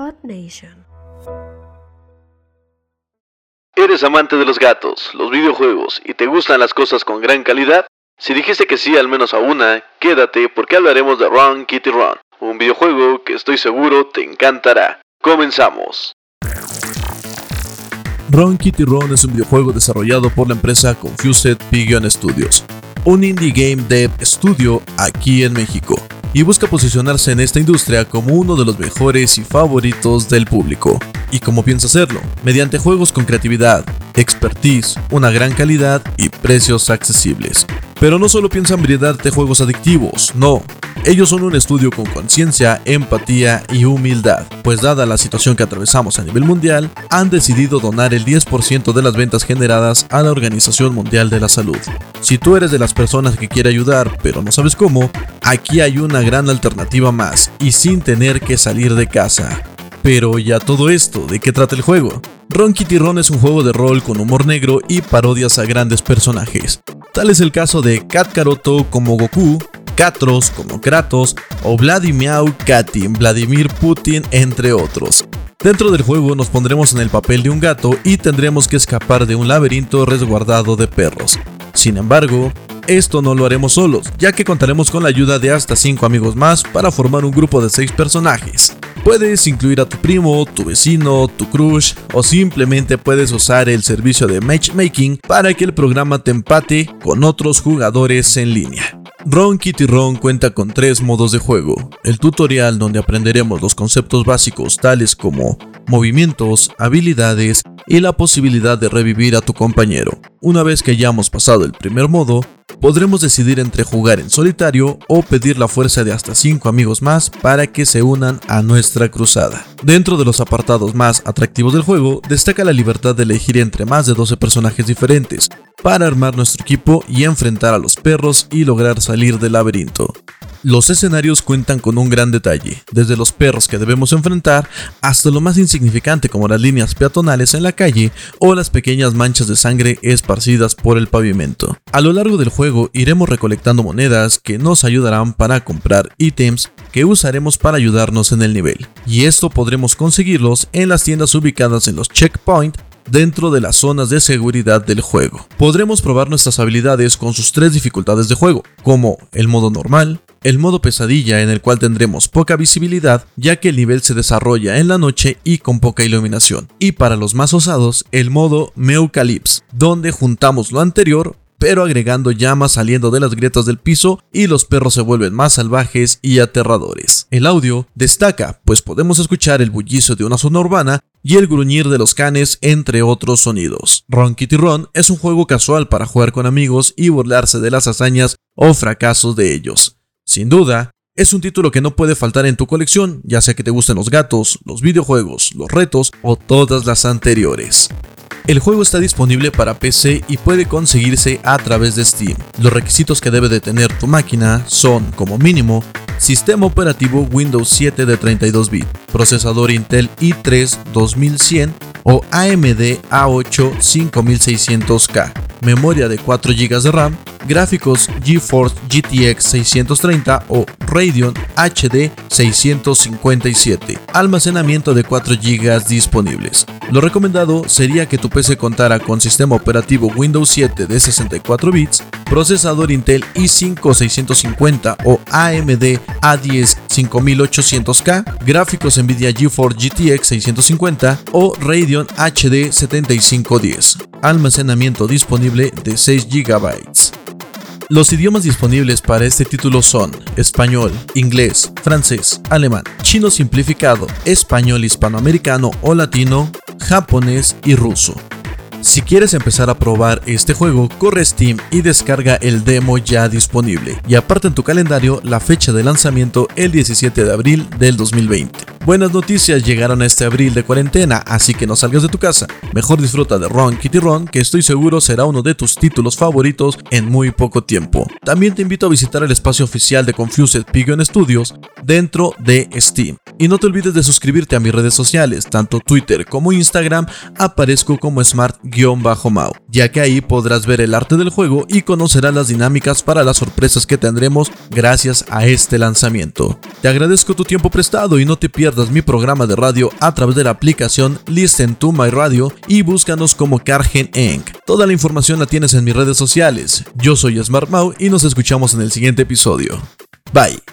Odd Nation. ¿Eres amante de los gatos, los videojuegos y te gustan las cosas con gran calidad? Si dijiste que sí al menos a una, quédate porque hablaremos de Run Kitty Run, un videojuego que estoy seguro te encantará. Comenzamos. Run Kitty Run es un videojuego desarrollado por la empresa Confused Pigeon Studios, un indie game dev studio aquí en México, y busca posicionarse en esta industria como uno de los mejores y favoritos del público. ¿Y cómo piensa hacerlo? Mediante juegos con creatividad, expertise, una gran calidad y precios accesibles. Pero no solo piensan brindarte juegos adictivos, no. Ellos son un estudio con conciencia, empatía y humildad, pues dada la situación que atravesamos a nivel mundial, han decidido donar el 10% de las ventas generadas a la Organización Mundial de la Salud. Si tú eres de las personas que quiere ayudar pero no sabes cómo, aquí hay una gran alternativa más y sin tener que salir de casa. Pero ya todo esto, ¿de qué trata el juego? Ron Kitty es un juego de rol con humor negro y parodias a grandes personajes. Tal es el caso de Kat Karoto como Goku, Katros como Kratos o Vladimir Katin, Vladimir Putin, entre otros. Dentro del juego nos pondremos en el papel de un gato y tendremos que escapar de un laberinto resguardado de perros. Sin embargo, esto no lo haremos solos, ya que contaremos con la ayuda de hasta 5 amigos más para formar un grupo de 6 personajes. Puedes incluir a tu primo, tu vecino, tu crush o simplemente puedes usar el servicio de matchmaking para que el programa te empate con otros jugadores en línea. Ron Kitty Ron cuenta con tres modos de juego. El tutorial donde aprenderemos los conceptos básicos tales como movimientos, habilidades y la posibilidad de revivir a tu compañero. Una vez que hayamos pasado el primer modo, podremos decidir entre jugar en solitario o pedir la fuerza de hasta 5 amigos más para que se unan a nuestra cruzada. Dentro de los apartados más atractivos del juego, destaca la libertad de elegir entre más de 12 personajes diferentes para armar nuestro equipo y enfrentar a los perros y lograr salir del laberinto. Los escenarios cuentan con un gran detalle, desde los perros que debemos enfrentar hasta lo más insignificante como las líneas peatonales en la calle o las pequeñas manchas de sangre esparcidas por el pavimento. A lo largo del juego iremos recolectando monedas que nos ayudarán para comprar ítems que usaremos para ayudarnos en el nivel, y esto podremos conseguirlos en las tiendas ubicadas en los checkpoints dentro de las zonas de seguridad del juego. Podremos probar nuestras habilidades con sus tres dificultades de juego, como el modo normal, el modo pesadilla en el cual tendremos poca visibilidad ya que el nivel se desarrolla en la noche y con poca iluminación, y para los más osados el modo Meucalypse, donde juntamos lo anterior pero agregando llamas saliendo de las grietas del piso y los perros se vuelven más salvajes y aterradores. El audio destaca, pues podemos escuchar el bullicio de una zona urbana y el gruñir de los canes, entre otros sonidos. Ron Kitty Ron es un juego casual para jugar con amigos y burlarse de las hazañas o fracasos de ellos. Sin duda, es un título que no puede faltar en tu colección, ya sea que te gusten los gatos, los videojuegos, los retos o todas las anteriores. El juego está disponible para PC y puede conseguirse a través de Steam. Los requisitos que debe de tener tu máquina son, como mínimo, sistema operativo Windows 7 de 32 bits, procesador Intel i3 2100 o AMD A8 5600K, memoria de 4 GB de RAM, gráficos GeForce GTX 630 o Radeon HD 657, almacenamiento de 4 GB disponibles. Lo recomendado sería que tu PC contara con sistema operativo Windows 7 de 64 bits, procesador Intel i5 650 o AMD A10 5800K, gráficos Nvidia GeForce GTX 650 o Radeon HD 7510, almacenamiento disponible de 6 GB. Los idiomas disponibles para este título son español, inglés, francés, alemán, chino simplificado, español hispanoamericano o latino, japonés y ruso. Si quieres empezar a probar este juego, corre Steam y descarga el demo ya disponible. Y aparte en tu calendario la fecha de lanzamiento el 17 de abril del 2020. Buenas noticias llegaron este abril de cuarentena, así que no salgas de tu casa. Mejor disfruta de Ron Kitty Ron, que estoy seguro será uno de tus títulos favoritos en muy poco tiempo. También te invito a visitar el espacio oficial de Confused Pigeon Studios dentro de Steam Y no te olvides de suscribirte a mis redes sociales, tanto Twitter como Instagram, aparezco como smart-mau, ya que ahí podrás ver el arte del juego y conocerás las dinámicas para las sorpresas que tendremos gracias a este lanzamiento. Te agradezco tu tiempo prestado y no te pierdas mi programa de radio a través de la aplicación Listen to My Radio y búscanos como Cargen Inc. Toda la información la tienes en mis redes sociales. Yo soy Smart Mau y nos escuchamos en el siguiente episodio. Bye.